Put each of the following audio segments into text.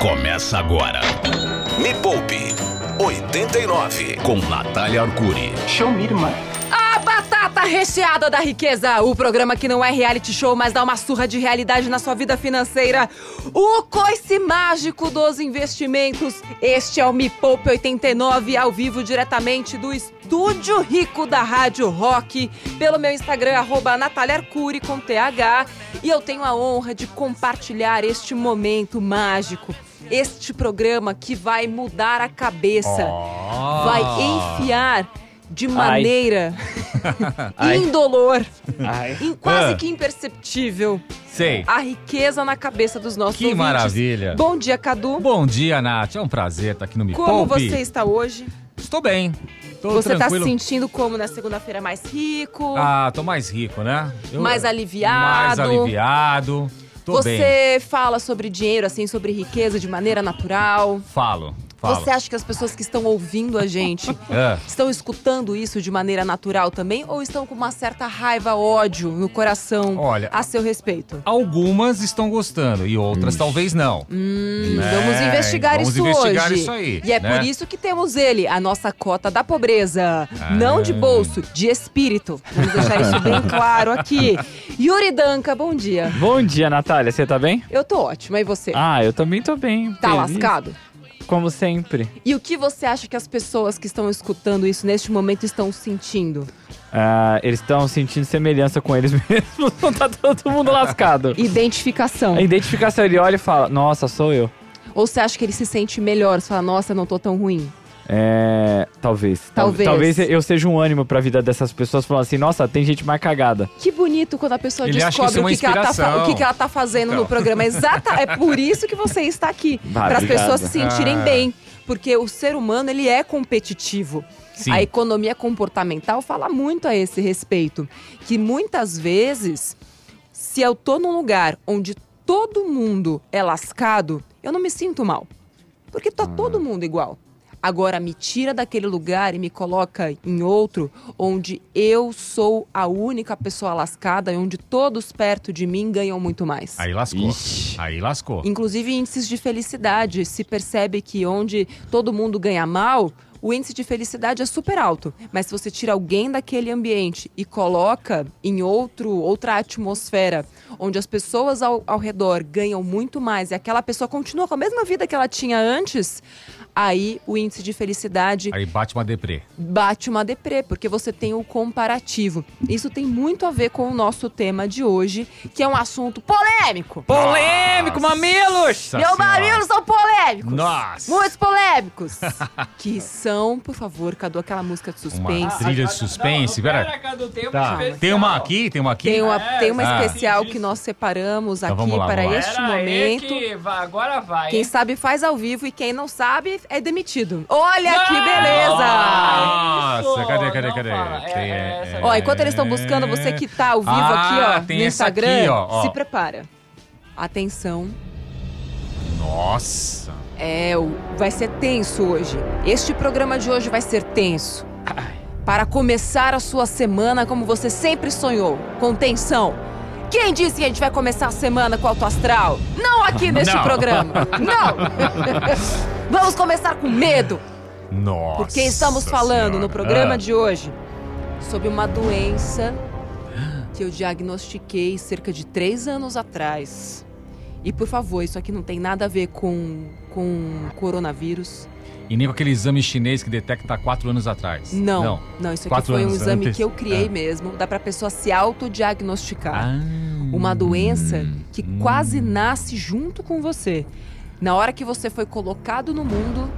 Começa agora. Me Poupe 89 com Natália Arcuri. Show me, irmã. A batata recheada da riqueza, o programa que não é reality show, mas dá uma surra de realidade na sua vida financeira. O coice mágico dos investimentos. Este é o Me Poupe 89, ao vivo diretamente do Estúdio Rico da Rádio Rock, pelo meu Instagram, arroba Natália Arcuri, com TH. E eu tenho a honra de compartilhar este momento mágico. Este programa que vai mudar a cabeça, vai enfiar de maneira Ai. indolor, Ai. em quase Ah. que imperceptível, Sei. a riqueza na cabeça dos nossos Que ouvintes. maravilha. Bom dia, Cadu. Bom dia, Nath. É um prazer estar aqui no Me Como Poupe. você está hoje? Estou bem. Tô você está tranquilo. se sentindo como na segunda-feira mais rico? Ah, tô mais rico, né? Eu- Mais aliviado. Mais aliviado. Tô você bem. fala sobre dinheiro, assim, sobre riqueza de maneira natural? Falo. Falo. Você acha que as pessoas que estão ouvindo a gente É. estão escutando isso de maneira natural também? Ou estão com uma certa raiva, ódio no coração Olha, a seu respeito? Algumas estão gostando e outras talvez não. Hum, Né? Vamos investigar Vamos isso investigar hoje. isso aí, E é né? por isso que temos ele, a nossa cota da pobreza. Não de Ah. bolso, de espírito. Vamos deixar isso bem claro aqui. Yuri Danca, bom dia. Bom dia, Natália. Você tá bem? Eu tô ótima, e você? Ah, eu também tô bem. tá feliz, lascado? Como sempre. E o que você acha que as pessoas que estão escutando isso neste momento estão sentindo? Ah, eles estão sentindo semelhança com eles mesmos. Não tá todo mundo lascado. Identificação. A identificação, ele olha e fala, nossa, sou eu. Ou você acha que ele se sente melhor? Você fala, nossa, não tô tão ruim. É. Talvez. Tal- Talvez. Talvez eu seja um ânimo pra vida dessas pessoas falando assim, nossa, tem gente mais cagada. Que bonito quando a pessoa Ele descobre isso é o, uma que, que ela tá, o que, que ela tá fazendo no Então. programa. Exata, é por isso que você está aqui. Para as pessoas se sentirem Ah. bem. Porque o ser humano, ele é competitivo. Sim. A economia comportamental fala muito a esse respeito. Que muitas vezes, se eu tô num lugar onde todo mundo é lascado, eu não me sinto mal. Porque tá todo mundo igual. Agora me tira daquele lugar e me coloca em outro onde eu sou a única pessoa lascada e onde todos perto de mim ganham muito mais. Aí lascou. Ixi. Aí lascou. Inclusive índices de felicidade. Se percebe que onde todo mundo ganha mal, o índice de felicidade é super alto. Mas se você tira alguém daquele ambiente e coloca em outro, outra atmosfera, onde as pessoas ao, ao redor ganham muito mais e aquela pessoa continua com a mesma vida que ela tinha antes, aí o índice de felicidade Aí bate uma deprê. bate uma deprê, porque você tem o comparativo. Isso tem muito a ver com o nosso tema de hoje, que é um assunto polêmico. Polêmico, mamilos! Nossa Meus Senhora. mamilos são polêmicos. Nossa! Muitos polêmicos. que são, por favor, Cadu, aquela música de Uma suspense. trilha de suspense. Pera. Tá. Tem uma aqui, tem uma aqui. Tem uma, tem uma Ah. especial que nós separamos Então aqui lá, para este momento. agora vai. Quem sabe faz ao vivo e quem não sabe é demitido. Olha que beleza! Nossa, cadê, cadê, cadê? É, Tem- é essa Ó, enquanto eles estão buscando, você que tá ao vivo Ah, aqui, ó, tem no Instagram, aqui, ó, ó. se prepara. Atenção, Nossa. é, o- vai ser tenso hoje. Este programa de hoje vai ser tenso. Para começar a sua semana como você sempre sonhou, com tensão. Quem disse que a gente vai começar a semana com alto astral? Não aqui neste Não. programa. Não! Vamos começar com medo. Nossa. Porque estamos falando no Senhora. programa Ah. de hoje sobre uma doença que eu diagnostiquei cerca de três anos atrás. E por favor, isso aqui não tem nada a ver com, com coronavírus. E nem com aquele exame chinês que detecta há quatro anos atrás. Não, Não. não, isso aqui Quatro foi um exame antes. que eu criei Ah. mesmo. Dá pra pessoa se autodiagnosticar. Ah. Uma doença que Hum. quase nasce junto com você. Na hora que você foi colocado no mundo,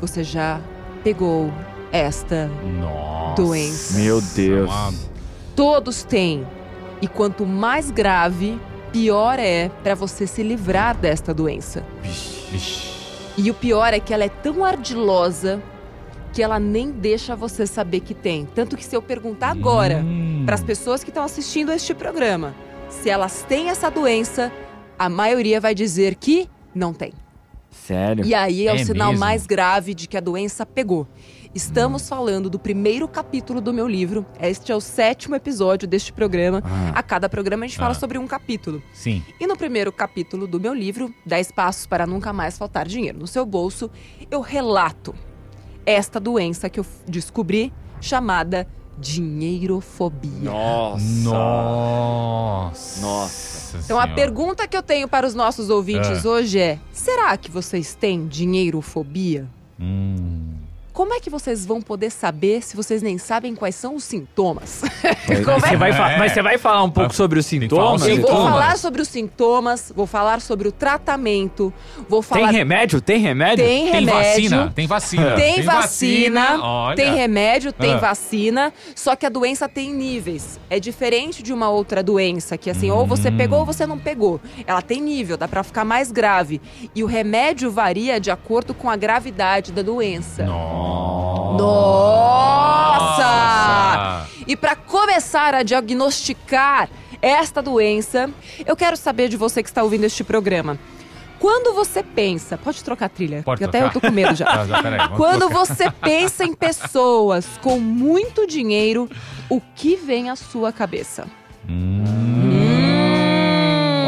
você já pegou esta Nossa. doença. Meu Deus. Todos têm. E quanto mais grave, pior é para você se livrar desta doença. Vixe. E o pior é que ela é tão ardilosa que ela nem deixa você saber que tem. Tanto que se eu perguntar agora Hum. para as pessoas que estão assistindo este programa se elas têm essa doença, a maioria vai dizer que não tem. Sério? E aí é, o É sinal mesmo? mais grave de que a doença pegou. Estamos falando do primeiro capítulo do meu livro. Este é o sétimo episódio deste programa. Ah. A cada programa a gente fala Ah. sobre um capítulo. Sim. E no primeiro capítulo do meu livro, 10 Passos para Nunca Mais Faltar Dinheiro no Seu Bolso, eu relato esta doença que eu descobri chamada dinheirofobia. Nossa. Nossa. Nossa. Então a pergunta que eu tenho para os nossos ouvintes Ah. hoje é: será que vocês têm dinheirofobia? Hum. Como é que vocês vão poder saber se vocês nem sabem quais são os sintomas? Mas você, vai É. mas você vai falar um pouco sobre os tem sintomas? Eu vou Sintomas? falar sobre os sintomas, vou falar sobre o tratamento, vou Tem falar remédio? Tem remédio? tem Tem remédio. vacina? Tem vacina. Tem vacina, Olha. tem remédio, tem Ah. vacina, só que a doença tem níveis. É diferente de uma outra doença, que assim, ou você Hum. pegou ou você não pegou. Ela tem nível, dá pra ficar mais grave. E o remédio varia de acordo com a gravidade da doença. Nossa. Nossa! E para começar a diagnosticar esta doença, eu quero saber de você que está ouvindo este programa. Quando você pensa, pode trocar a trilha, Pode porque até eu tô trocar. com medo já. Tá, já, peraí, Quando colocar. você pensa em pessoas com muito dinheiro, o que vem à sua cabeça? Hum.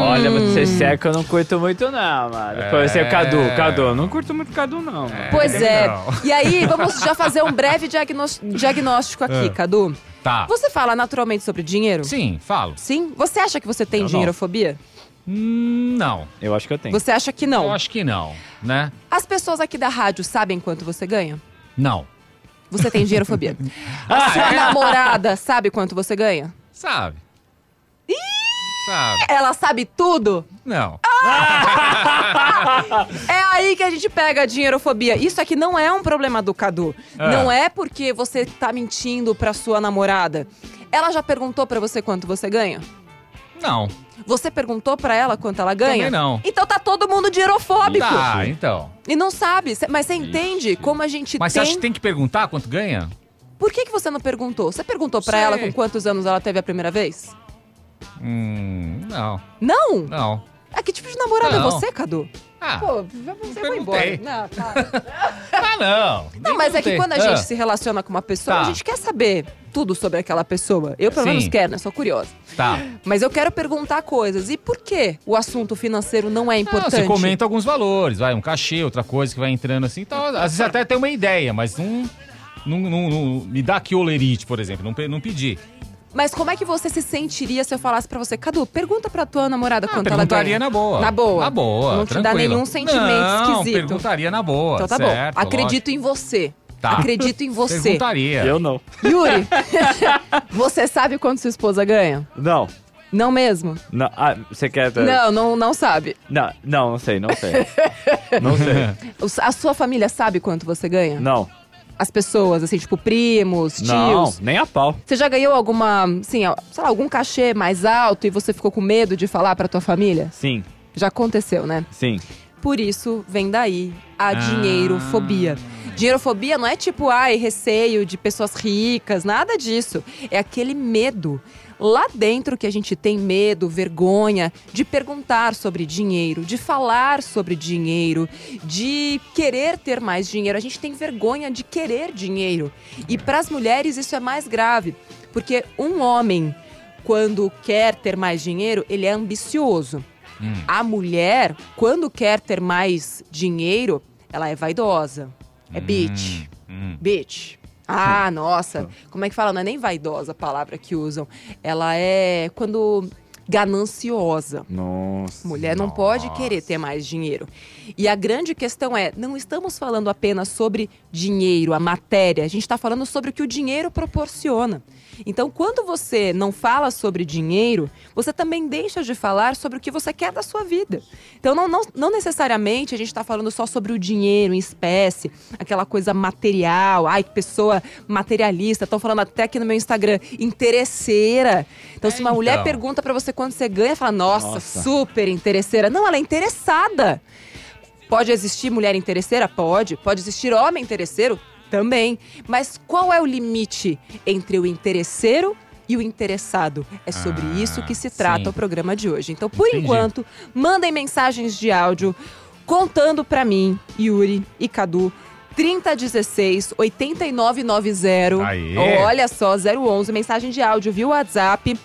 Hum. Olha, vou ser sério que eu não curto muito não, mano. É. Depois você, Cadu, Cadu, eu não curto muito Cadu não, mano. Pois é. Não. E aí, vamos já fazer um breve diagnós- diagnóstico aqui, É. Cadu. Tá. Você fala naturalmente sobre dinheiro? Sim, falo. Sim? Você acha que você tem Eu não. dinheirofobia? Hum, Não. Eu acho que eu tenho. Você acha que não? Eu acho que não, né? As pessoas aqui da rádio sabem quanto você ganha? Não. Você tem dinheirofobia. A sua namorada sabe quanto você ganha? Sabe? Sabe? Ela sabe tudo? Não. É aí que a gente pega a dinheirofobia. Isso aqui não é um problema do Cadu. É. Não é porque você tá mentindo pra sua namorada. Ela já perguntou pra você quanto você ganha? Não. Você perguntou pra ela quanto ela ganha? Também não. Então tá todo mundo dinheirofóbico. Tá, então. E não sabe. Mas você entende como a gente Mas você tem... acha que tem que perguntar quanto ganha? Por que, que você não perguntou? Você perguntou Sei. ela com quantos anos ela teve a primeira vez? Hum, não. Não? Não. Ah, que tipo de namorado é Não. você, Cadu? Ah, Pô, você vai embora. Não, tá. ah não. Não, mas é que quando a Ah, gente se relaciona com uma pessoa, Tá. a gente quer saber tudo sobre aquela pessoa. Eu, pelo Sim. menos, quero, né? Sou curiosa. Tá. Mas eu quero perguntar coisas. E por que o assunto financeiro não é Não, importante? você comenta alguns valores, vai, um cachê, outra coisa que vai entrando assim. Então, às vezes até tem uma ideia, mas não, não, não, não- me dá aqui olerite, por exemplo, não, não pedi. Mas como é que você se sentiria se eu falasse pra você, Cadu, pergunta pra tua namorada Ah, quanto ela perguntaria ganha? na boa. Na boa. Na boa, Não te dá nenhum sentimento não, esquisito. perguntaria na boa, Então tá certo, bom. Acredito em você. Tá. Acredito em lógico. você. Perguntaria. Eu não. Yuri, você sabe quanto sua esposa ganha? Não. Não mesmo? Não. Ah, você quer... Não, não, não sabe. Não, não, não sei, não sei. não sei. A sua família sabe quanto você ganha? Não. As pessoas, assim, tipo primos, tios. Não, nem a pau. Você já ganhou alguma, assim, sei lá, algum cachê mais alto e você ficou com medo de falar pra tua família? Sim, Já aconteceu, né? sim. Por isso vem daí a Ah. dinheirofobia. Dinheirofobia não é tipo, ai, receio de pessoas ricas, nada disso. É aquele medo lá dentro que a gente tem medo, vergonha de perguntar sobre dinheiro, de falar sobre dinheiro, de querer ter mais dinheiro. A gente tem vergonha de querer dinheiro. E para as mulheres isso é mais grave, porque um homem quando quer ter mais dinheiro, ele é ambicioso. Hum. A mulher, quando quer ter mais dinheiro, ela é vaidosa. É bitch. Hum. Bitch. Ah, nossa. Como é que fala? Não é nem vaidosa a palavra que usam. Ela é quando gananciosa. Nossa. Mulher não pode querer ter mais dinheiro. E a grande questão é, não estamos falando apenas sobre dinheiro, a matéria. A gente está falando sobre o que o dinheiro proporciona. Então, quando você não fala sobre dinheiro, você também deixa de falar sobre o que você quer da sua vida. Então, não, não, não necessariamente a gente está falando só sobre o dinheiro em espécie, aquela coisa material. Ai, que pessoa materialista. Estão falando até aqui no meu Instagram, interesseira. Então, se uma É, mulher então. pergunta para você quanto você ganha, fala, nossa, Nossa. super interesseira. Não, ela é interessada. Pode existir mulher interesseira? Pode. Pode existir homem interesseiro? Também. Mas qual é o limite entre o interesseiro e o interessado? É sobre Ah, isso que se trata sim. o programa de hoje. Então, por Entendi. enquanto, mandem mensagens de áudio contando pra mim, Yuri e Cadu, 3016 8990. Aê. Olha só, 011, mensagem de áudio via WhatsApp.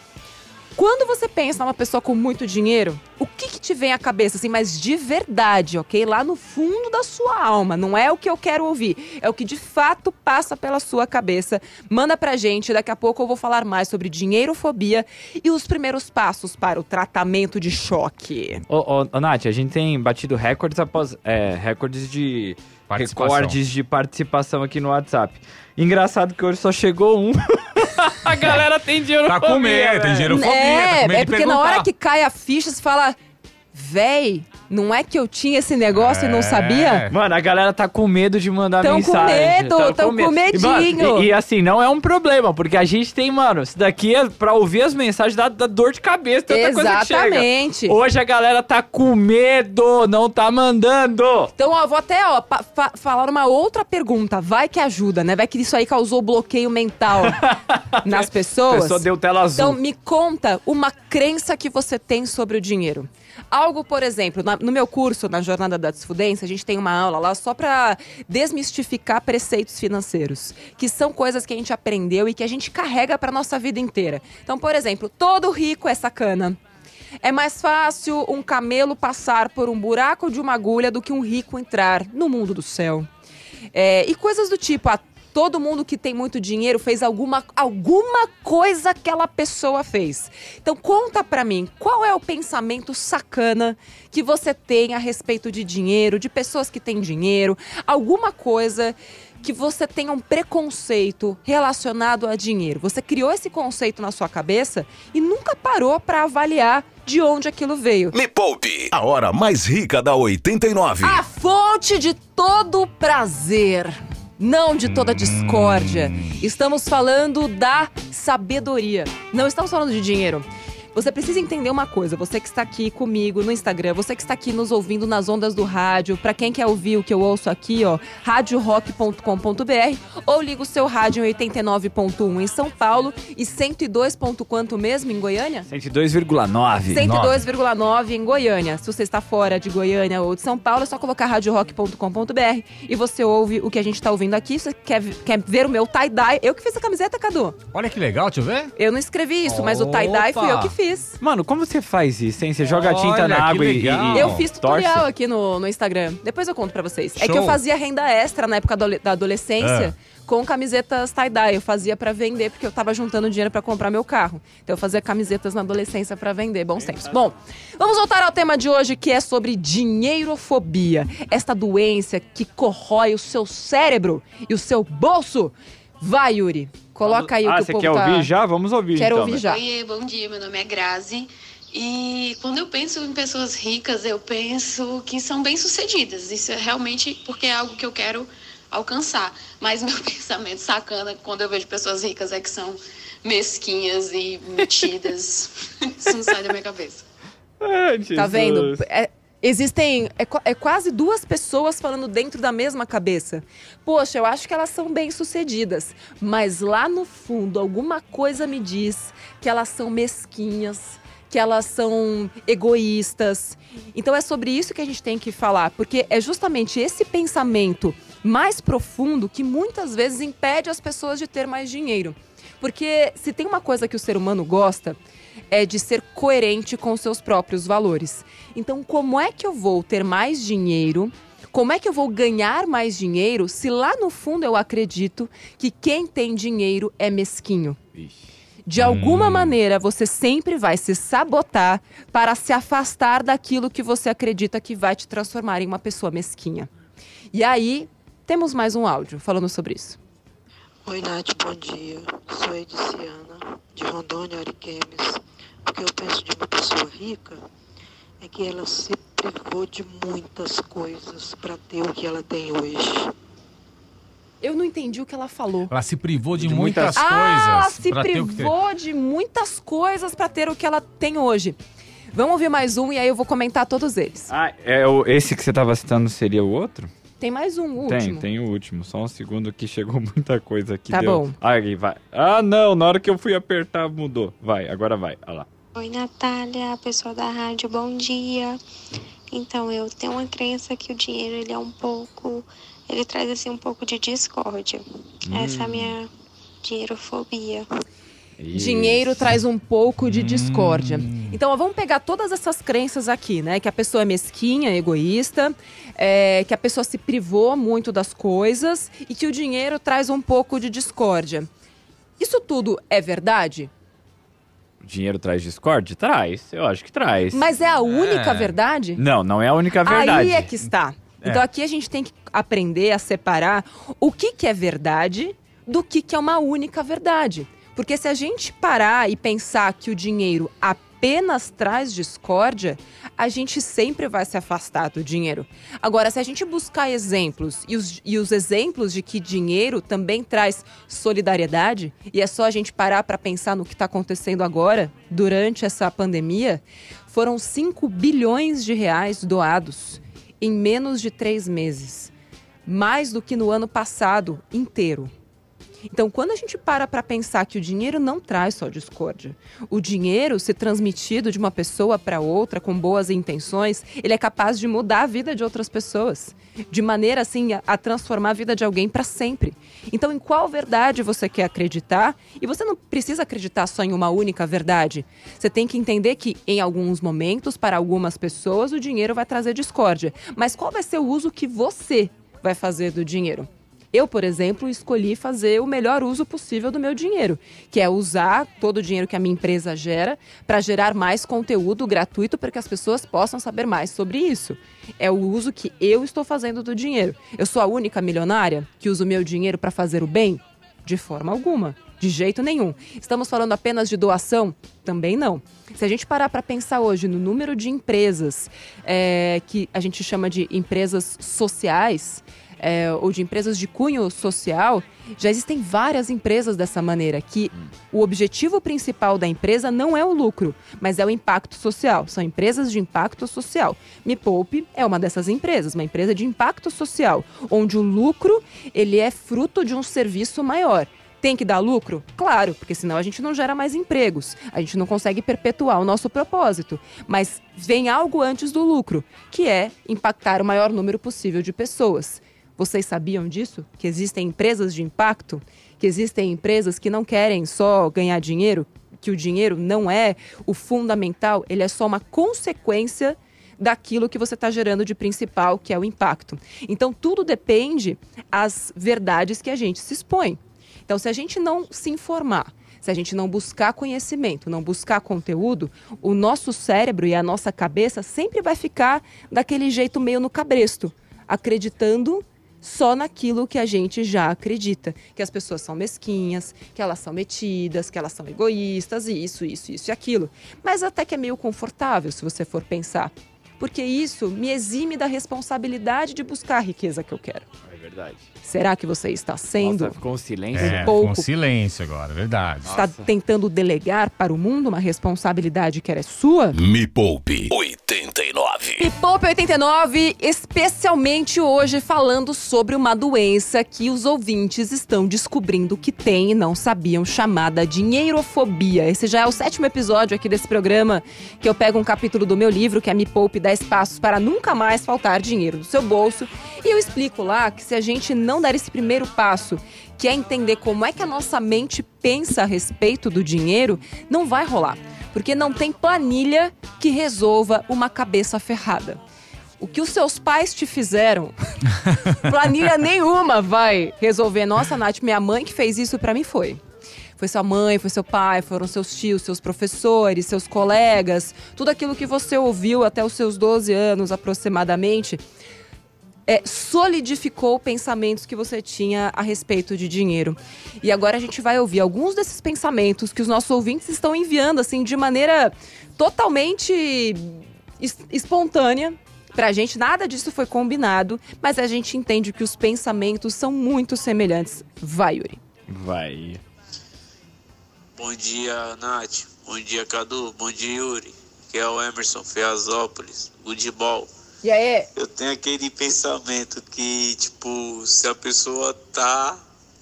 Quando você pensa numa pessoa com muito dinheiro, o que, que te vem à cabeça, assim, mas de verdade, ok? Lá no fundo da sua alma. Não é o que eu quero ouvir, é o que de fato passa pela sua cabeça. Manda pra gente, daqui a pouco eu vou falar mais sobre dinheirofobia e os primeiros passos para o tratamento de choque. Ô, ô, ô, Nath, a gente tem batido recordes após. É, recordes de. Recordes de participação aqui no WhatsApp. Engraçado que hoje só chegou um. a galera tem dinheiro Tá com medo, tem dinheiro fobia, É, é porque na hora que cai a ficha, você fala, véi, não é que eu tinha esse negócio e não É. sabia? Mano, a galera tá com medo de mandar Tão com mensagem. medo, tão com E, mano, medinho. E, e assim, não é um problema, porque a gente tem, mano, isso daqui é pra ouvir as mensagens dá, dá dor de cabeça, tanta coisa que chega. Exatamente. Hoje a galera tá com medo, não tá mandando. Então, ó, vou até, ó, fa- falar uma outra pergunta. Vai que ajuda, né? Vai que isso aí causou bloqueio mental nas A pessoas. pessoa deu tela azul. Então, me conta uma crença que você tem sobre o dinheiro. Algo, por exemplo, na- no meu curso, na Jornada da Desfudência, a gente tem uma aula lá só para desmistificar preceitos financeiros, que são coisas que a gente aprendeu e que a gente carrega para nossa vida inteira. Então, por exemplo, todo rico é sacana. É mais fácil um camelo passar por um buraco de uma agulha do que um rico entrar no mundo do céu. É, e coisas do tipo, todo mundo que tem muito dinheiro fez alguma, alguma coisa que aquela pessoa fez. Então conta pra mim, qual é o pensamento sacana que você tem a respeito de dinheiro, de pessoas que têm dinheiro, alguma coisa que você tenha um preconceito relacionado a dinheiro. Você criou esse conceito na sua cabeça e nunca parou pra avaliar de onde aquilo veio. Me Poupe, a hora mais rica da 89. A fonte de todo prazer, não de toda discórdia. Estamos falando da sabedoria. Não estamos falando de dinheiro. Você precisa entender uma coisa, você que está aqui comigo no Instagram, você que está aqui nos ouvindo nas ondas do rádio, pra quem quer ouvir o que eu ouço aqui, ó, radiorock.com.br ou liga o seu rádio em 89.1 em São Paulo e 102. ponto quanto mesmo em Goiânia? 102,9. 102,9 em Goiânia. Se você está fora de Goiânia ou de São Paulo, é só colocar radiorock.com.br e você ouve o que a gente está ouvindo aqui. Você quer, quer ver o meu tie-dye? Eu que fiz a camiseta, Cadu. Olha que legal, deixa eu ver. Eu não escrevi isso, mas o tie-dye fui eu Opa! que fiz. Mano, como você faz isso, hein? Você joga Olha, tinta na água e, e, legal. e Eu fiz tutorial torce? aqui no, no Instagram. Depois eu conto pra vocês. É que eu fazia renda extra na época adole- da adolescência. Ah. Com camisetas tie-dye. Eu fazia pra vender, porque eu tava juntando dinheiro pra comprar meu carro. Então eu fazia camisetas na adolescência pra vender. Bons tempos. Bom, vamos voltar ao tema de hoje, que é sobre dinheirofobia. Esta doença que corrói o seu cérebro e o seu bolso. Vai, Yuri. Coloca aí o ah, que o você povo quer tá... ouvir já? Vamos ouvir Quero então. ouvir né? já. Oi, bom dia, meu nome é Grazi. E quando eu penso em pessoas ricas, eu penso que são bem-sucedidas. Isso é realmente porque é algo que eu quero alcançar. Mas meu pensamento sacana quando eu vejo pessoas ricas é que são mesquinhas e metidas. Isso não sai da minha cabeça. Ai, Tá vendo? É- existem. É, é quase duas pessoas falando dentro da mesma cabeça. Poxa, eu acho que elas são bem-sucedidas. Mas lá no fundo, alguma coisa me diz que elas são mesquinhas. Que elas são egoístas. Então é sobre isso que a gente tem que falar, porque é justamente esse pensamento mais profundo que muitas vezes impede as pessoas de ter mais dinheiro. Porque se tem uma coisa que o ser humano gosta, é de ser coerente com seus próprios valores. Então, como é que eu vou ter mais dinheiro? Como é que eu vou ganhar mais dinheiro se lá no fundo eu acredito que quem tem dinheiro é mesquinho? De alguma maneira, você sempre vai se sabotar para se afastar daquilo que você acredita que vai te transformar em uma pessoa mesquinha. E aí, temos mais um áudio falando sobre isso. Oi, Nath, bom dia. Sou Ediciana, de Rondônia, Ariquemes. O que eu penso de uma pessoa rica é que ela se privou de muitas coisas para ter o que ela tem hoje. Eu não entendi o que ela falou. Ela se privou de, De muitas, muitas- Ah, coisas. se o que ter. privou de muitas coisas para ter o que ela tem hoje. Vamos ouvir mais um e aí eu vou comentar todos eles. Ah, é o, esse que você tava citando seria o outro? Tem mais um, o Tem, último. tem o último. Só um segundo que chegou muita coisa aqui. Tá deu... bom. Ah, aí vai. Ah, não, na hora que eu fui apertar mudou. Vai, agora vai. Olha lá. Oi, Natália, pessoal da rádio, bom dia. Então, eu tenho uma crença que o dinheiro ele é um pouco, ele traz assim um pouco de discórdia. Essa é a minha dinheirofobia. Dinheiro traz um pouco de discórdia. Então, ó, vamos pegar todas essas crenças aqui, né? Que a pessoa é mesquinha, egoísta, é, que a pessoa se privou muito das coisas e que o dinheiro traz um pouco de discórdia. Isso tudo é verdade? O dinheiro traz discórdia? Traz, eu acho que traz. Mas é a única É. verdade? Não, não é a única verdade. Aí é que está. Então aqui a gente tem que aprender a separar o que, que é verdade do que, que é uma única verdade. Porque se a gente parar e pensar que o dinheiro apenas traz discórdia, a gente sempre vai se afastar do dinheiro. Agora, se a gente buscar exemplos e os, e os exemplos de que dinheiro também traz solidariedade, e é só a gente parar para pensar no que está acontecendo agora, durante essa pandemia, foram 5 bilhões de reais doados em menos de três meses. Mais do que no ano passado inteiro. Então, quando a gente para para pensar que o dinheiro não traz só discórdia, o dinheiro, se transmitido de uma pessoa para outra com boas intenções, ele é capaz de mudar a vida de outras pessoas, de maneira assim a, transformar a vida de alguém para sempre. Então, em qual verdade você quer acreditar? E você não precisa acreditar só em uma única verdade. Você tem que entender que em alguns momentos, para algumas pessoas, o dinheiro vai trazer discórdia. Mas qual vai ser o uso que você vai fazer do dinheiro? Eu, por exemplo, escolhi fazer o melhor uso possível do meu dinheiro, que é usar todo o dinheiro que a minha empresa gera para gerar mais conteúdo gratuito para que as pessoas possam saber mais sobre isso. É o uso que eu estou fazendo do dinheiro. Eu sou a única milionária que usa o meu dinheiro para fazer o bem? De forma alguma. De jeito nenhum. Estamos falando apenas de doação? Também não. Se a gente parar para pensar hoje no número de empresas é, que a gente chama de empresas sociais, é, ou de empresas de cunho social, já existem várias empresas dessa maneira, que o objetivo principal da empresa não é o lucro, mas é o impacto social. São empresas de impacto social. Me Poupe é uma dessas empresas, uma empresa de impacto social, onde o lucro ele é fruto de um serviço maior. Tem que dar lucro? Claro, porque senão a gente não gera mais empregos, a gente não consegue perpetuar o nosso propósito. Mas vem algo antes do lucro, que é impactar o maior número possível de pessoas. Vocês sabiam disso? Que existem empresas de impacto? Que existem empresas que não querem só ganhar dinheiro? Que o dinheiro não é o fundamental, ele é só uma consequência daquilo que você está gerando de principal, que é o impacto. Então, tudo depende as verdades que a gente se expõe. Então, se a gente não se informar, se a gente não buscar conhecimento, não buscar conteúdo, o nosso cérebro e a nossa cabeça sempre vai ficar daquele jeito meio no cabresto, acreditando só naquilo que a gente já acredita, que as pessoas são mesquinhas, que elas são metidas, que elas são egoístas, e isso, isso, isso e aquilo. Mas até que é meio confortável se você for pensar, porque isso me exime da responsabilidade de buscar a riqueza que eu quero. É verdade. Será que você está sendo Nossa, ficou um silêncio. É, pouco. com silêncio agora, verdade. está tentando delegar para o mundo uma responsabilidade que era sua? Me Poupe 89. E Pop 89, especialmente hoje falando sobre uma doença que os ouvintes estão descobrindo que tem e não sabiam, chamada dinheirofobia. Esse já é o sétimo episódio aqui desse programa, que eu pego um capítulo do meu livro, que é Me Poupe 10 Passos para Nunca Mais Faltar Dinheiro do Seu Bolso, e eu explico lá que se a gente não der esse primeiro passo, que é entender como é que a nossa mente pensa a respeito do dinheiro, não vai rolar. Porque não tem planilha que resolva uma cabeça ferrada. O que os seus pais te fizeram, planilha nenhuma vai resolver. Nossa, Nath, minha mãe que fez isso pra mim foi. Foi sua mãe, foi seu pai, foram seus tios, seus professores, seus colegas, tudo aquilo que você ouviu até os seus 12 anos aproximadamente é, solidificou pensamentos que você tinha a respeito de dinheiro. E agora a gente vai ouvir alguns desses pensamentos que os nossos ouvintes estão enviando, assim, de maneira totalmente es- espontânea. Pra gente, nada disso foi combinado, mas a gente entende que os pensamentos são muito semelhantes. Vai, Yuri. Vai. Bom dia, Nath. Bom dia, Cadu. Bom dia, Yuri. Que é o Emerson Feazópolis, Goodball. E aí? Eu tenho aquele pensamento que, tipo, se a pessoa tá,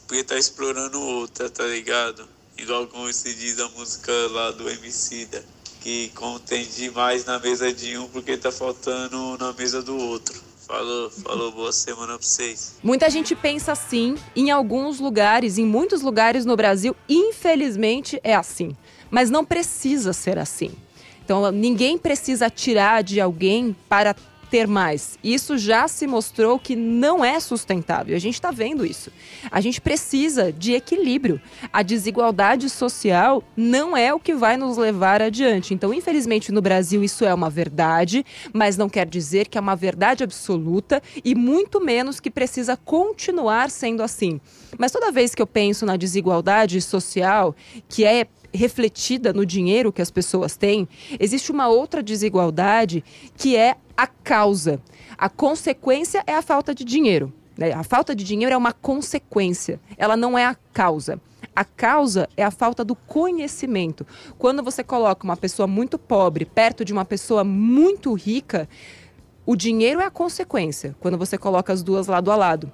porque tá explorando outra, tá ligado? Igual como se diz a música lá do Emicida, que como tem demais na mesa de um, porque tá faltando na mesa do outro. Falou, falou, boa semana pra vocês. Muita gente pensa assim, em alguns lugares, em muitos lugares no Brasil, infelizmente é assim. Mas não precisa ser assim. Então, ninguém precisa tirar de alguém para ter mais. Isso já se mostrou que não é sustentável. A gente está vendo isso. A gente precisa de equilíbrio. A desigualdade social não é o que vai nos levar adiante. Então, infelizmente, no Brasil isso é uma verdade, mas não quer dizer que é uma verdade absoluta e muito menos que precisa continuar sendo assim. Mas toda vez que eu penso na desigualdade social, que é refletida no dinheiro que as pessoas têm, existe uma outra desigualdade que é a causa. A consequência é a falta de dinheiro. Né? A falta de dinheiro é uma consequência, ela não é a causa. A causa é a falta do conhecimento. Quando você coloca uma pessoa muito pobre perto de uma pessoa muito rica, o dinheiro é a consequência. Quando você coloca as duas lado a lado,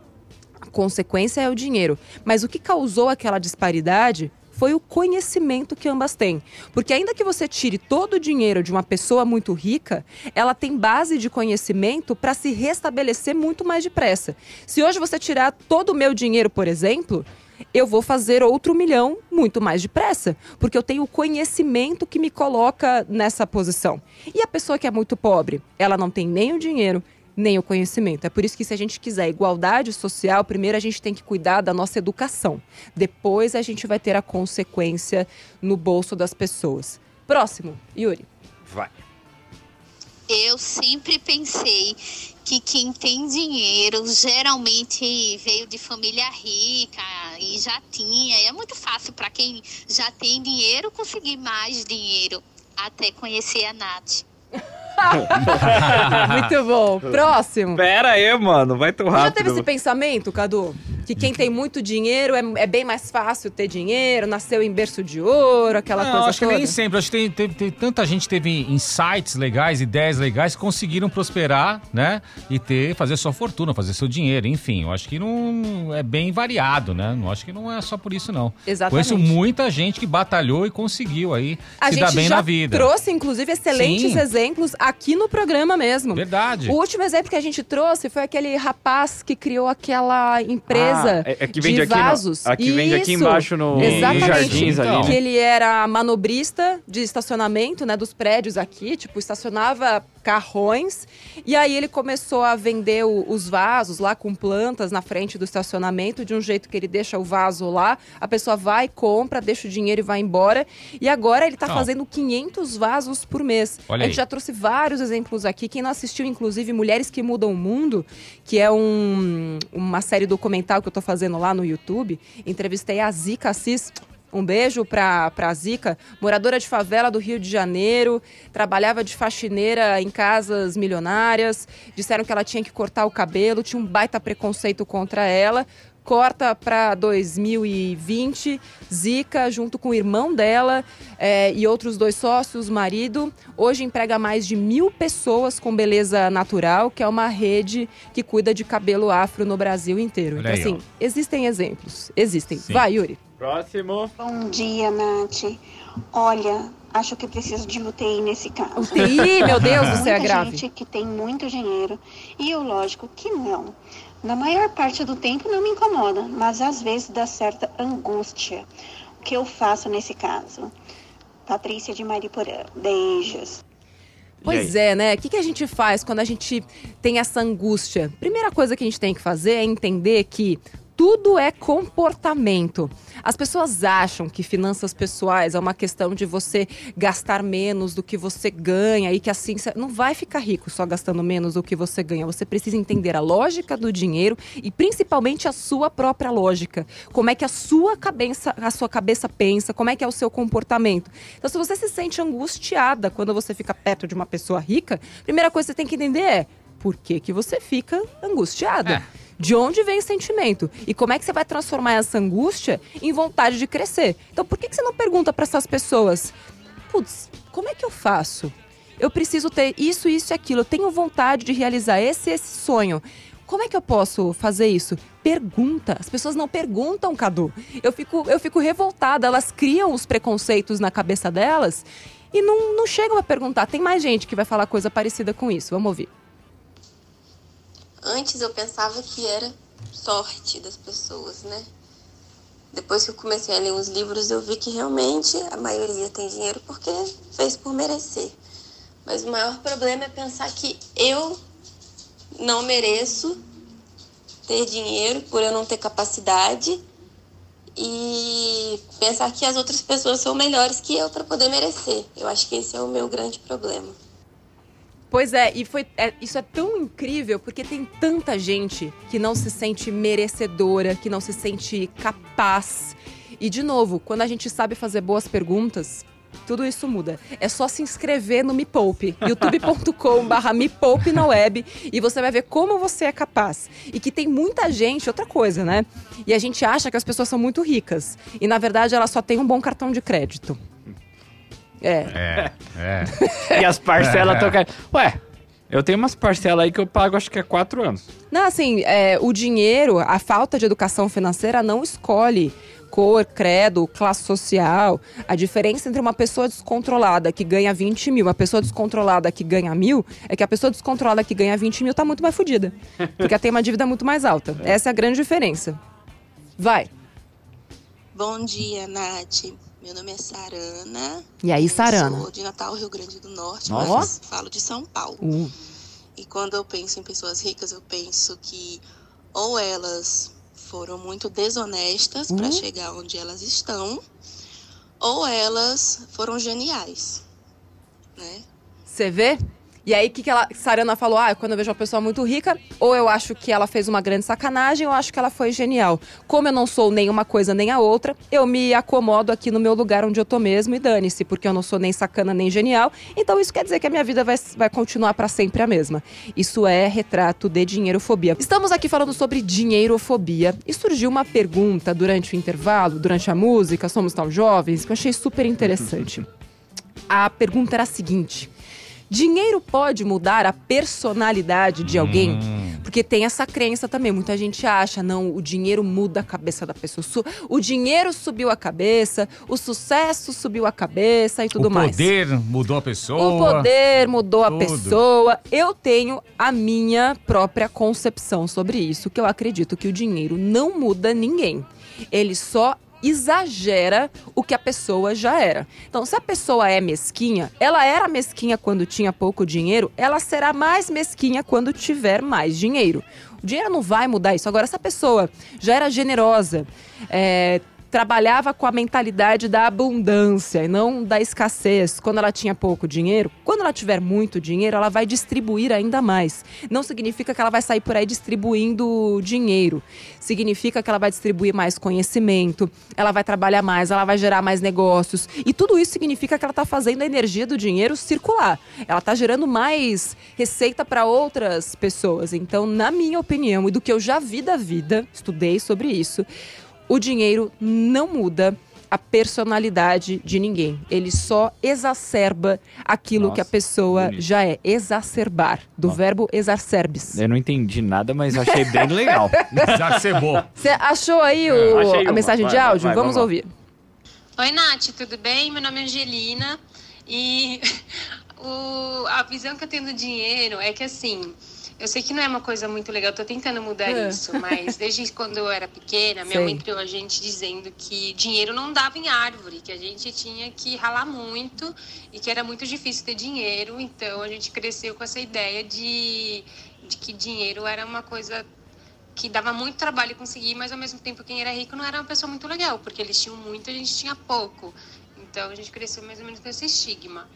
a consequência é o dinheiro. Mas o que causou aquela disparidade foi o conhecimento que ambas têm. Porque ainda que você tire todo o dinheiro de uma pessoa muito rica, ela tem base de conhecimento para se restabelecer muito mais depressa. Se hoje você tirar todo o meu dinheiro, por exemplo, eu vou fazer outro milhão muito mais depressa, porque eu tenho o conhecimento que me coloca nessa posição. E a pessoa que é muito pobre, ela não tem nem o dinheiro, nem o conhecimento. É por isso que, se a gente quiser igualdade social, primeiro a gente tem que cuidar da nossa educação. Depois a gente vai ter a consequência no bolso das pessoas. Próximo, Yuri. Vai. Eu sempre pensei que quem tem dinheiro geralmente veio de família rica e já tinha. E é muito fácil para quem já tem dinheiro conseguir mais dinheiro até conhecer a Nath. Muito bom. Próximo. Pera aí, mano, vai tão rápido. Já teve esse pensamento, Cadu? Que quem tem muito dinheiro é, é, bem mais fácil ter dinheiro, nasceu em berço de ouro, aquela Não, coisa acho toda? que nem sempre. Acho que tem, tem- tem- tanta gente teve insights legais, ideias legais, que conseguiram prosperar, né? E ter, fazer sua fortuna, fazer seu dinheiro, enfim. Eu acho que não é bem variado, né? Não acho que não é só por isso, não. Exatamente. Conheço muita gente que batalhou e conseguiu aí A se gente dar bem já na vida. trouxe, inclusive, excelentes Sim. exemplos aqui no programa mesmo. Verdade. O último exemplo que a gente trouxe foi aquele rapaz que criou aquela empresa Ah, é- é que de vende aqui no- vasos. aqui vende aqui Isso. embaixo no- nos jardins ali, Que né? ele era manobrista de estacionamento, né, dos prédios aqui, tipo, estacionava carrões. E aí ele começou a vender o- os vasos lá com plantas na frente do estacionamento, de um jeito que ele deixa o vaso lá, a pessoa vai, compra, deixa o dinheiro e vai embora. E agora ele tá Não. fazendo 500 vasos por mês. Olha a gente aí. já trouxe vários exemplos aqui. Quem não assistiu, inclusive, Mulheres que Mudam o Mundo, que é um- uma série documental que eu tô fazendo lá no YouTube, entrevistei a Zica Assis. Um beijo pra, pra Zica, moradora de favela do Rio de Janeiro, trabalhava de faxineira em casas milionárias. Disseram que ela tinha que cortar o cabelo, tinha um baita preconceito contra ela. Corta para 2020, Zica, junto com o irmão dela eh, e outros dois sócios, marido, hoje emprega mais de mil pessoas com beleza natural, que é uma rede que cuida de cabelo afro no Brasil inteiro. Olha então, aí, assim, existem exemplos. Existem. Sim. Vai, Yuri. Próximo. Bom dia, Nath. Olha, acho que preciso de UTI nesse caso. UTI, meu Deus do céu, é Muita grave. gente que tem muito dinheiro e eu, lógico, que não. Na maior parte do tempo não me incomoda, mas às vezes dá certa angústia. O que eu faço nesse caso? Patrícia de Mariporã. Beijos. Pois é, né? O que, que a gente faz quando a gente tem essa angústia? Primeira coisa que a gente tem que fazer é entender que tudo é comportamento. As pessoas acham que finanças pessoais é uma questão de você gastar menos do que você ganha e que assim você não vai ficar rico só gastando menos do que você ganha. Você precisa entender a lógica do dinheiro e principalmente a sua própria lógica. Como é que a sua cabeça, a sua cabeça pensa, como é que é o seu comportamento. Então, se você se sente angustiada quando você fica perto de uma pessoa rica, a primeira coisa que você tem que entender é por que, que você fica angustiada. De onde vem esse sentimento? E como é que você vai transformar essa angústia em vontade de crescer? Então, por que, que você não pergunta para essas pessoas? Putz, como é que eu faço? Eu preciso ter isso, isso e aquilo. Eu tenho vontade de realizar esse esse sonho. Como é que eu posso fazer isso? Pergunta. As pessoas não perguntam, Cadu. Eu fico, eu fico revoltada. Elas criam os preconceitos na cabeça delas e não, não chegam a perguntar. Tem mais gente que vai falar coisa parecida com isso. Vamos ouvir. Antes eu pensava que era sorte das pessoas, né? Depois que eu comecei a ler os livros, eu vi que realmente a maioria tem dinheiro porque fez por merecer. Mas o maior problema é pensar que eu não mereço ter dinheiro por eu não ter capacidade e pensar que as outras pessoas são melhores que eu para poder merecer. Eu acho que esse é o meu grande problema. Pois é, e foi, é, isso é tão incrível porque tem tanta gente que não se sente merecedora, que não se sente capaz. E, de novo, quando a gente sabe fazer boas perguntas, tudo isso muda. É só se inscrever no Me Poupe, youtube.com/barra Me Poupe na web, e você vai ver como você é capaz. E que tem muita gente, outra coisa, né? E a gente acha que as pessoas são muito ricas. E na verdade elas só têm um bom cartão de crédito. É. É. E as parcelas É. estão... Ué, eu tenho umas parcelas aí que eu pago acho que é quatro anos. Não, assim, é, o dinheiro, a falta de educação financeira não escolhe cor, credo, classe social. A diferença entre uma pessoa descontrolada que ganha 20 mil e uma pessoa descontrolada que ganha mil é que a pessoa descontrolada que ganha 20 mil tá muito mais fodida. Porque tem uma dívida muito mais alta. Essa é a grande diferença. Vai. Bom dia, Nath. Meu nome é Sarana. E aí, Sarana? Sou de Natal, Rio Grande do Norte, Ó. mas falo de São Paulo. Uh. E quando eu penso em pessoas ricas, eu penso que ou elas foram muito desonestas para Uhum. chegar onde elas estão, ou elas foram geniais, né? Você vê? E aí, o que, que ela, Sarana falou? Ah, quando eu vejo uma pessoa muito rica, ou eu acho que ela fez uma grande sacanagem, ou eu acho que ela foi genial. Como eu não sou nem uma coisa nem a outra, eu me acomodo aqui no meu lugar onde eu tô mesmo e dane-se, porque eu não sou nem sacana nem genial. Então isso quer dizer que a minha vida vai, vai continuar para sempre a mesma. Isso é retrato de dinheirofobia. Estamos aqui falando sobre dinheirofobia e surgiu uma pergunta durante o intervalo, durante a música, somos tão jovens, que eu achei super interessante. A pergunta era a seguinte: dinheiro pode mudar a personalidade de alguém? Porque tem essa crença também. Muita gente acha, não, o dinheiro muda a cabeça da pessoa. O dinheiro subiu a cabeça, o sucesso subiu a cabeça e tudo o mais. poder mudou a pessoa. O poder mudou a Tudo. pessoa. Eu tenho a minha própria concepção sobre isso, que eu acredito que o dinheiro não muda ninguém. Ele só exagera o que a pessoa já era. Então, se a pessoa é mesquinha, ela era mesquinha quando tinha pouco dinheiro, ela será mais mesquinha quando tiver mais dinheiro. O dinheiro não vai mudar isso. Agora, se a pessoa já era generosa, é, trabalhava com a mentalidade da abundância e não da escassez. Quando ela tinha pouco dinheiro, quando ela tiver muito dinheiro, ela vai distribuir ainda mais. Não significa que ela vai sair por aí distribuindo dinheiro. Significa que ela vai distribuir mais conhecimento, ela vai trabalhar mais, ela vai gerar mais negócios. E tudo isso significa que ela está fazendo a energia do dinheiro circular. Ela está gerando mais receita para outras pessoas. Então, na minha opinião e do que eu já vi da vida, estudei sobre isso, o dinheiro não muda a personalidade de ninguém. Ele só exacerba aquilo Nossa, que a pessoa bonito. já é. Exacerbar, do verbo exacerbis. Eu não entendi nada, mas achei bem legal. Exacerbou. Você achou aí o- É, achei a uma. mensagem de Vai, vai, áudio? vai, vamos vamos ouvir. Oi, Nath, tudo bem? Meu nome é Angelina e o- a visão que eu tenho do dinheiro é que assim. Eu sei que não é uma coisa muito legal, tô tentando mudar É. isso, mas desde quando eu era pequena, minha Sei. mãe criou a gente dizendo que dinheiro não dava em árvore, que a gente tinha que ralar muito e que era muito difícil ter dinheiro, então a gente cresceu com essa ideia de, de que dinheiro era uma coisa que dava muito trabalho conseguir, mas ao mesmo tempo quem era rico não era uma pessoa muito legal, porque eles tinham muito e a gente tinha pouco. Então a gente cresceu mais ou menos com esse estigma.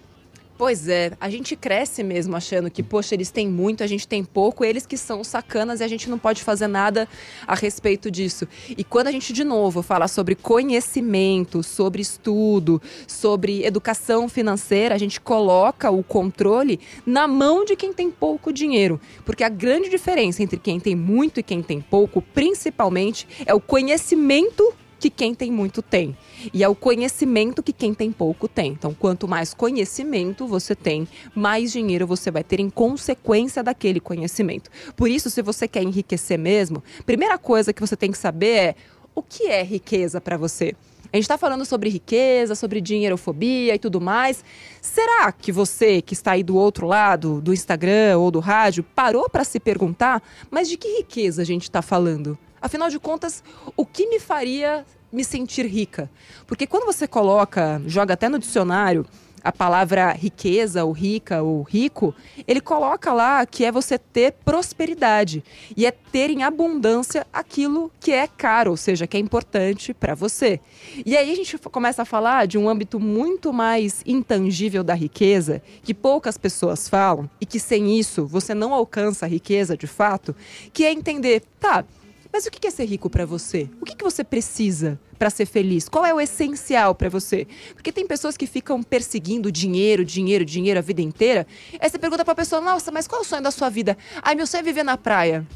Pois é, a gente cresce mesmo achando que, poxa, eles têm muito, a gente tem pouco, eles que são sacanas e a gente não pode fazer nada a respeito disso. E quando a gente, de novo, fala sobre conhecimento, sobre estudo, sobre educação financeira, a gente coloca o controle na mão de quem tem pouco dinheiro. Porque a grande diferença entre quem tem muito e quem tem pouco, principalmente, é o conhecimento que quem tem muito tem. E é o conhecimento que quem tem pouco tem. Então, quanto mais conhecimento você tem, mais dinheiro você vai ter em consequência daquele conhecimento. Por isso, se você quer enriquecer mesmo, primeira coisa que você tem que saber é o que é riqueza para você. A gente está falando sobre riqueza, sobre dinheirofobia e tudo mais. Será que você que está aí do outro lado, do Instagram ou do rádio, parou para se perguntar, mas de que riqueza a gente está falando? Afinal de contas, o que me faria me sentir rica? Porque quando você coloca, joga até no dicionário, a palavra riqueza, ou rica, ou rico, ele coloca lá que é você ter prosperidade e é ter em abundância aquilo que é caro, ou seja, que é importante para você. E aí a gente começa a falar de um âmbito muito mais intangível da riqueza, que poucas pessoas falam e que sem isso você não alcança a riqueza de fato, que é entender, tá, mas o que é ser rico para você? O que você precisa para ser feliz? Qual é o essencial para você? Porque tem pessoas que ficam perseguindo dinheiro, dinheiro, dinheiro a vida inteira. Aí você pergunta para a pessoa: "Nossa, mas qual é o sonho da sua vida?" "Ai, meu sonho é viver na praia."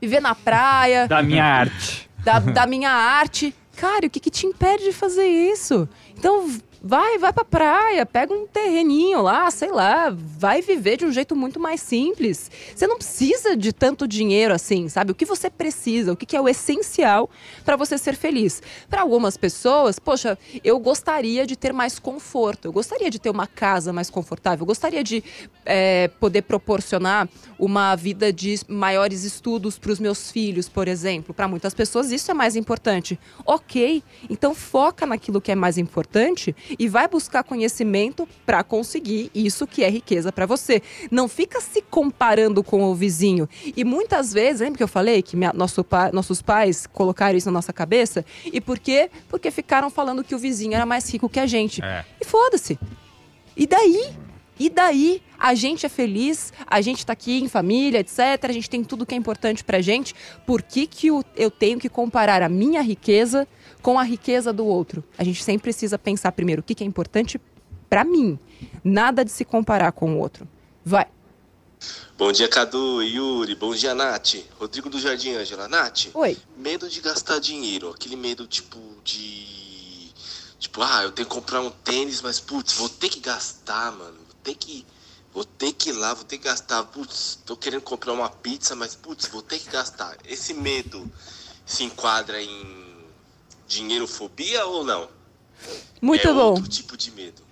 Viver na praia. Da minha arte. Da, da minha arte. Cara, o que, que te impede de fazer isso? Então, Vai, vai pra praia, pega um terreninho lá, sei lá, vai viver de um jeito muito mais simples. Você não precisa de tanto dinheiro assim, sabe? O que você precisa, o que é o essencial para você ser feliz. Para algumas pessoas, poxa, eu gostaria de ter mais conforto, eu gostaria de ter uma casa mais confortável, eu gostaria de é, poder proporcionar uma vida de maiores estudos para os meus filhos, por exemplo. Para muitas pessoas isso é mais importante. Ok, então foca naquilo que é mais importante e vai buscar conhecimento para conseguir isso que é riqueza para você. Não fica se comparando com o vizinho. E muitas vezes, lembra que eu falei que minha, nosso nossos pais colocaram isso na nossa cabeça? E por quê? Porque ficaram falando que o vizinho era mais rico que a gente. É. E foda-se. E daí? E daí a gente é feliz, a gente tá aqui em família, etc. A gente tem tudo que é importante pra gente. Por que, que eu, eu tenho que comparar a minha riqueza com a riqueza do outro? A gente sempre precisa pensar primeiro o que, que é importante para mim. Nada de se comparar com o outro. Vai. Bom dia, Cadu, Yuri. Bom dia, Nath. Rodrigo do Jardim Ângela. Nath. Oi. Medo de gastar dinheiro. Aquele medo, tipo, de. Tipo, ah, eu tenho que comprar um tênis, mas, putz, vou ter que gastar, mano ter que. Vou ter que ir lá, vou ter que gastar. Putz, tô querendo comprar uma pizza, mas putz, vou ter que gastar. Esse medo se enquadra em dinheirofobia ou não? Muito é bom. Outro tipo de medo.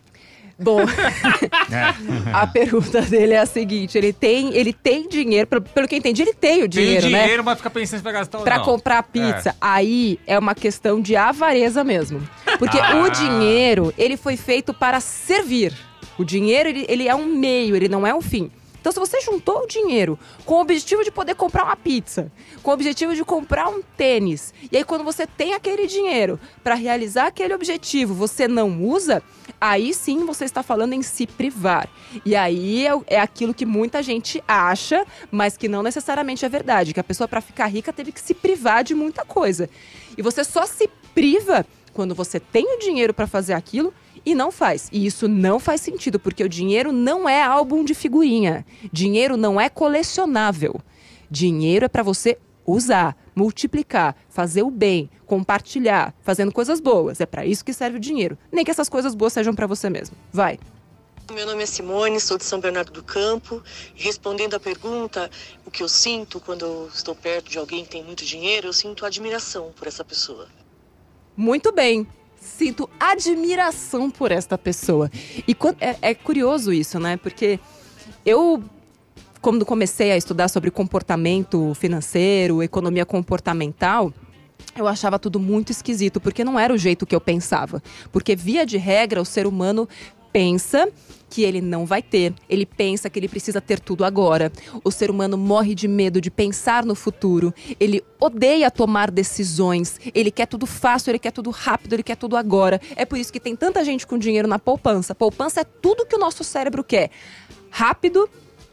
Bom, a pergunta dele é a seguinte: ele tem, ele tem dinheiro, pelo, pelo que eu entendi, ele tem o dinheiro, tem né? dinheiro, mas fica pensando se vai gastar ou Pra não. comprar pizza. É. Aí é uma questão de avareza mesmo. Porque Ah. o dinheiro, ele foi feito para servir. O dinheiro, ele, ele é um meio, ele não é um fim. Então, se você juntou o dinheiro com o objetivo de poder comprar uma pizza, com o objetivo de comprar um tênis, e aí quando você tem aquele dinheiro para realizar aquele objetivo, você não usa, aí sim você está falando em se privar. E aí é, é aquilo que muita gente acha, mas que não necessariamente é verdade, que a pessoa para ficar rica teve que se privar de muita coisa. E você só se priva quando você tem o dinheiro para fazer aquilo e não faz. E isso não faz sentido, porque o dinheiro não é álbum de figurinha. Dinheiro não é colecionável. Dinheiro é para você usar, multiplicar, fazer o bem, compartilhar, fazendo coisas boas. É para isso que serve o dinheiro. Nem que essas coisas boas sejam para você mesmo. Vai. Meu nome é Simone, sou de São Bernardo do Campo. Respondendo à pergunta, o que eu sinto quando eu estou perto de alguém que tem muito dinheiro, eu sinto admiração por essa pessoa. Muito bem. Sinto admiração por esta pessoa. E quando- é, é curioso isso, né? Porque eu, quando comecei a estudar sobre comportamento financeiro, economia comportamental, eu achava tudo muito esquisito, porque não era o jeito que eu pensava. Porque, via de regra, o ser humano pensa que ele não vai ter, ele pensa que ele precisa ter tudo agora. O ser humano morre de medo de pensar no futuro, ele odeia tomar decisões, ele quer tudo fácil, ele quer tudo rápido, ele quer tudo agora. É por isso que tem tanta gente com dinheiro na poupança. Poupança é tudo que o nosso cérebro quer. Rápido,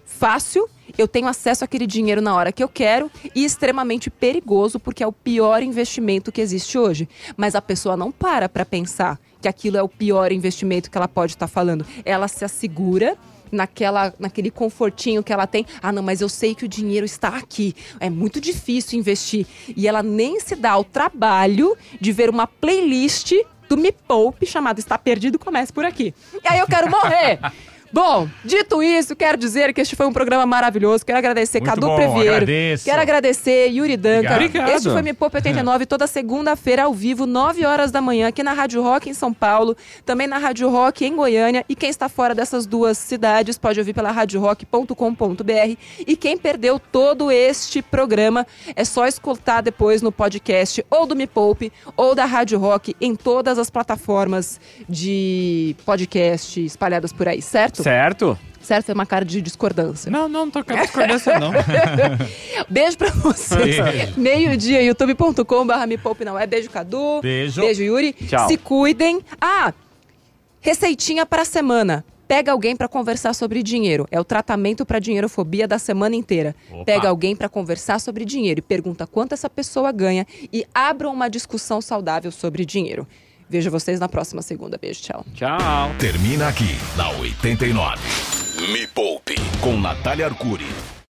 fácil, eu tenho acesso àquele dinheiro na hora que eu quero e extremamente perigoso porque é o pior investimento que existe hoje. Mas a pessoa não para para pensar que aquilo é o pior investimento que ela pode estar falando. Ela se assegura naquela, naquele confortinho que ela tem. Ah, não, mas eu sei que o dinheiro está aqui. É muito difícil investir. E ela nem se dá o trabalho de ver uma playlist do Me Poupe chamado Está Perdido, comece por aqui. E aí eu quero morrer. Bom, dito isso, quero dizer que este foi um programa maravilhoso. Quero agradecer Muito Cadu bom, Previero. agradeço. Quero agradecer Yuri Duncan. Obrigado. Este foi Me Poupe 89 toda segunda-feira ao vivo, 9 horas da manhã, aqui na Rádio Rock em São Paulo, também na Rádio Rock em Goiânia. E quem está fora dessas duas cidades pode ouvir pela radiorock.com.br. E quem perdeu todo este programa é só escutar depois no podcast ou do Me Poupe ou da Rádio Rock em todas as plataformas de podcast espalhadas por aí, certo? Certo? Certo? É uma cara de discordância. Não, não, não tô com discordância, não. Beijo pra vocês. Meio-dia, youtube.com.br me poupe não é. Beijo, Cadu. Beijo. Beijo, Yuri. Tchau. Se cuidem. Ah, receitinha pra semana. Pega alguém pra conversar sobre dinheiro. É o tratamento pra dinheirofobia da semana inteira. Opa. Pega alguém pra conversar sobre dinheiro e pergunta quanto essa pessoa ganha e abra uma discussão saudável sobre dinheiro. Vejo vocês na próxima segunda. Beijo, tchau. Tchau. Termina aqui na 89. Me Poupe com Natália Arcuri.